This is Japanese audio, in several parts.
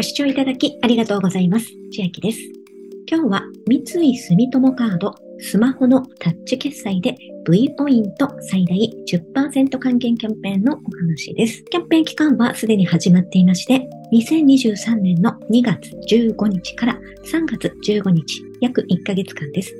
ご視聴いただきありがとうございます。千秋です。今日は三井住友カードスマホのタッチ決済で V ポイント最大10%還元キャンペーンのお話です。キャンペーン期間はすでに始まっていまして、2023年の2月15日から3月15日、約1ヶ月間です。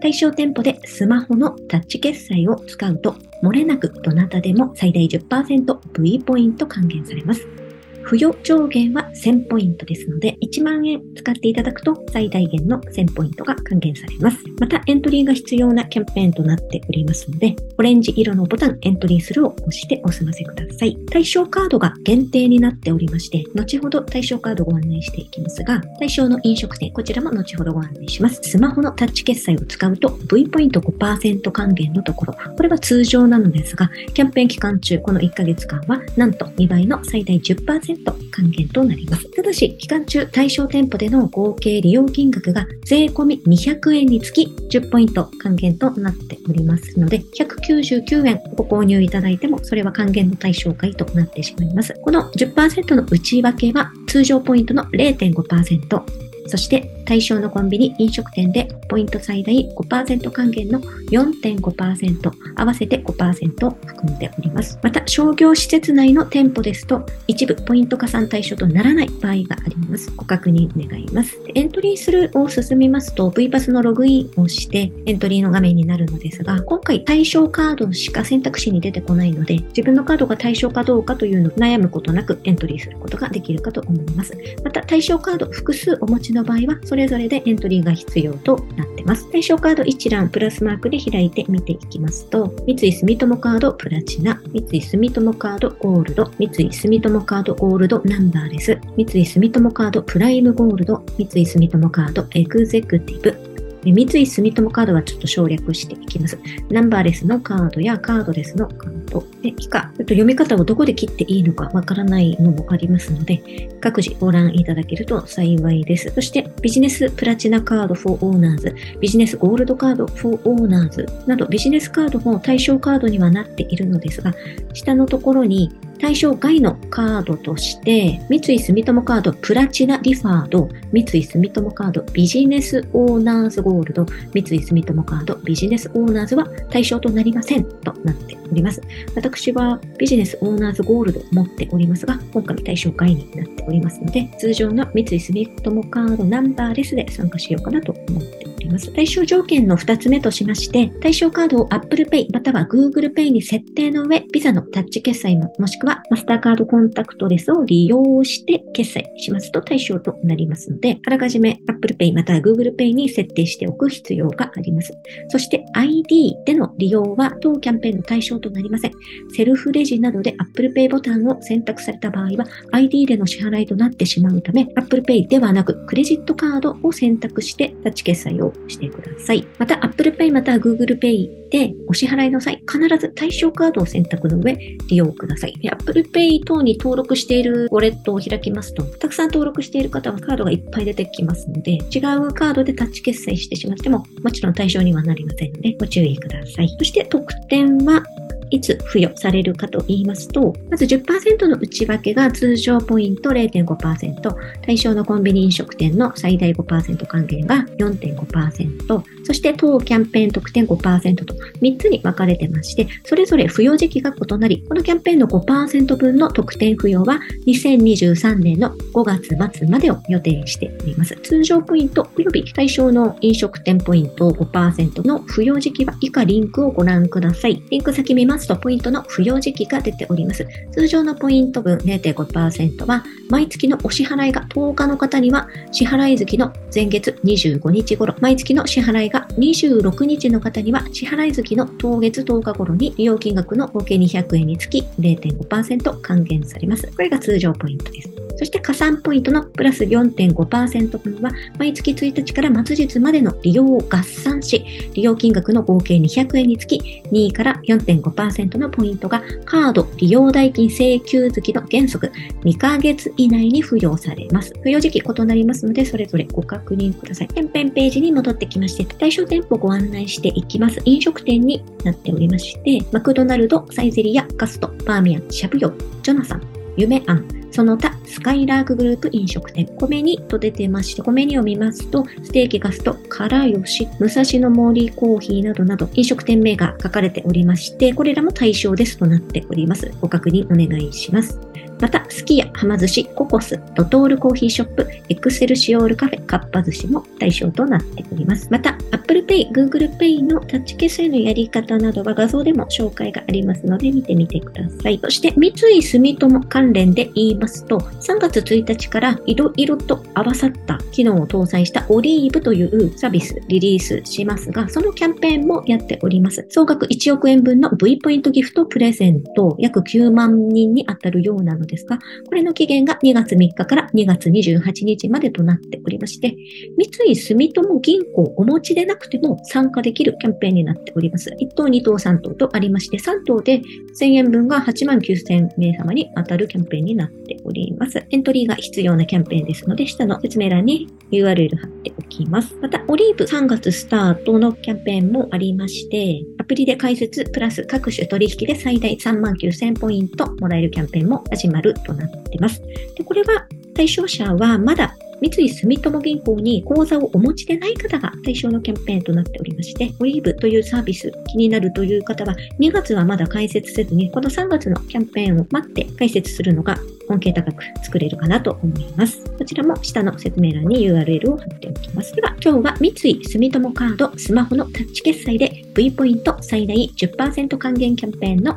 対象店舗でスマホのタッチ決済を使うと、漏れなくどなたでも最大 10%V ポイント還元されます。付与上限は1000ポイントですので、1万円使っていただくと最大限の1000ポイントが還元されます。また、エントリーが必要なキャンペーンとなっておりますので、オレンジ色のボタンエントリーするを押してお済ませください。対象カードが限定になっておりまして、後ほど対象カードご案内していきますが、対象の飲食店、こちらも後ほどご案内します。スマホのタッチ決済を使うと V ポイント5%還元のところ、これは通常なのですが、キャンペーン期間中、この1ヶ月間は、なんと2倍の最大10%還元となります。ただし、期間中対象店舗での合計利用金額が税込み200円につき10ポイント還元となっておりますので、199円ご購入いただいても、それは還元の対象外となってしまいます。この10%の内訳は通常ポイントの0.5%、そして対象のコンビニ、飲食店でポイント最大5%還元の4.5%、合わせて5%を含んでおります。また、商業施設内の店舗ですと、一部ポイント加算対象とならない場合があります。ご確認願います。エントリーするを進みますと、V パスのログインをしてエントリーの画面になるのですが、今回対象カードしか選択肢に出てこないので、自分のカードが対象かどうかというのを悩むことなくエントリーすることができるかと思います。また、対象カード複数お持ちの場合は、それぞれでエントリーが必要となってます。対象カード一覧プラスマークで開いて見ていきますと、三井住友カードプラチナ、三井住友カードゴールド、三井住友カードゴールドナンバーレス、三井住友カードプライムゴールド、三井住友カードエグゼクティブ、三井住友カードはちょっと省略していきます。ナンバーレスのカードやカードレスのカードで以下、ちょっと読み方をどこで切っていいのかわからないのもありますので、各自ご覧いただけると幸いです。そしてビジネスプラチナカード for owners、ビジネスゴールドカード for owners などビジネスカードも対象カードにはなっているのですが、下のところに対象外のカードとして、三井住友カードプラチナリファード、三井住友カードビジネスオーナーズゴールド、三井住友カードビジネスオーナーズは対象となりませんとなっております。私はビジネスオーナーズゴールドを持っておりますが、今回対象外になっておりますので、通常の三井住友カードナンバーレスで参加しようかなと思っております。対象条件の2つ目としまして、対象カードを Apple Pay または Google Pay に設定の上、ビザのタッチ決済ももしくはマスターカードコンタクトレスを利用して決済しますと対象となりますので、あらかじめ Apple Pay または Google Pay に設定しておく必要があります。そして ID での利用は当キャンペーンの対象となりません。セルフレジなどで Apple Pay ボタンを選択された場合は ID での支払いとなってしまうため Apple Pay ではなくクレジットカードを選択してタッチ決済をしてください。また Apple Pay または Google Pay でお支払いの際、必ず対象カードを選択の上利用ください。Apple Pay 等に登録しているウォレットを開きますと、たくさん登録している方はカードがいっぱい出てきますので、違うカードでタッチ決済してしまっても、もちろん対象にはなりませんので、ご注意ください。そして特典はいつ付与されるかと言いますと、まず10%の内訳が通常ポイント0.5%、対象のコンビニ飲食店の最大5%還元が4.5%、そして当キャンペーン特典5%と3つに分かれてまして、それぞれ付与時期が異なり、このキャンペーンの5%分の特典付与は2023年の5月末までを予定しております。通常ポイント及び対象の飲食店ポイント5%の付与時期は以下リンクをご覧ください。リンク先見ますとポイントの不要時期が出ております。通常のポイント分0.5%は毎月のお支払いが10日の方には支払い月の前月25日頃、毎月の支払いが26日の方には支払い月の当月10日頃に利用金額の合計200円につき0.5%還元されます。これが通常ポイントです。そして加算ポイントのプラス4.5%分は毎月1日から末日までの利用を合算し、利用金額の合計200円につき2位から4.5%のポイントがカード利用代金請求月の原則2ヶ月以内に付与されます。付与時期異なりますので、それぞれご確認ください。キャンページに戻ってきまして、対象店舗ご案内していきます。飲食店になっておりまして、マクドナルド、サイゼリヤ、ガスト、パーミヤン、シャブヨ、ジョナサン、夢アン、その他、スカイラークグループ飲食店、米にと出てまして、米にを見ますと、ステーキガスト、からよし、武蔵野森コーヒーなどなど、飲食店名が書かれておりまして、これらも対象ですとなっております。ご確認お願いします。また、すき家、はま寿司、ココス、ドトールコーヒーショップ、エクセルシオールカフェ、かっぱ寿司も対象となっております。また、Apple Pay、Google Pay のタッチ決済のやり方などは画像でも紹介がありますので見てみてください。そして、三井住友関連で言いますと、3月1日からいろいろと合わさった機能を搭載したオリーブというサービスリリースしますが、そのキャンペーンもやっております。総額1億円分の V ポイントギフトプレゼント、約9万人に当たるようなのですが、これの期限が2月3日から2月28日までとなっておりまして、三井住友銀行お持ちでなくても参加できるキャンペーンになっております。1等、2等、3等とありまして、3等で1000円分が8万9000名様に当たるキャンペーンになっております。エントリーが必要なキャンペーンですので、下の説明欄に URL 貼っておきます。また、オリーブ3月スタートのキャンペーンもありまして、アプリで開設プラス各種取引で最大3万9000ポイントもらえるキャンペーンも始まるとなってます。でこれは対象者はまだ三井住友銀行に口座をお持ちでない方が対象のキャンペーンとなっておりまして、オリーブというサービス気になるという方は、2月はまだ開設せずに、この3月のキャンペーンを待って開設するのが恩恵高く作れるかなと思います。こちらも下の説明欄に URL を貼っておきます。では、今日は三井住友カードスマホのタッチ決済で V ポイント最大10%還元キャンペーンの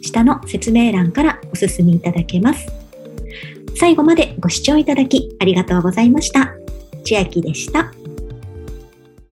下の説明欄からお進みいただけます。最後までご視聴いただきありがとうございました。千秋でした。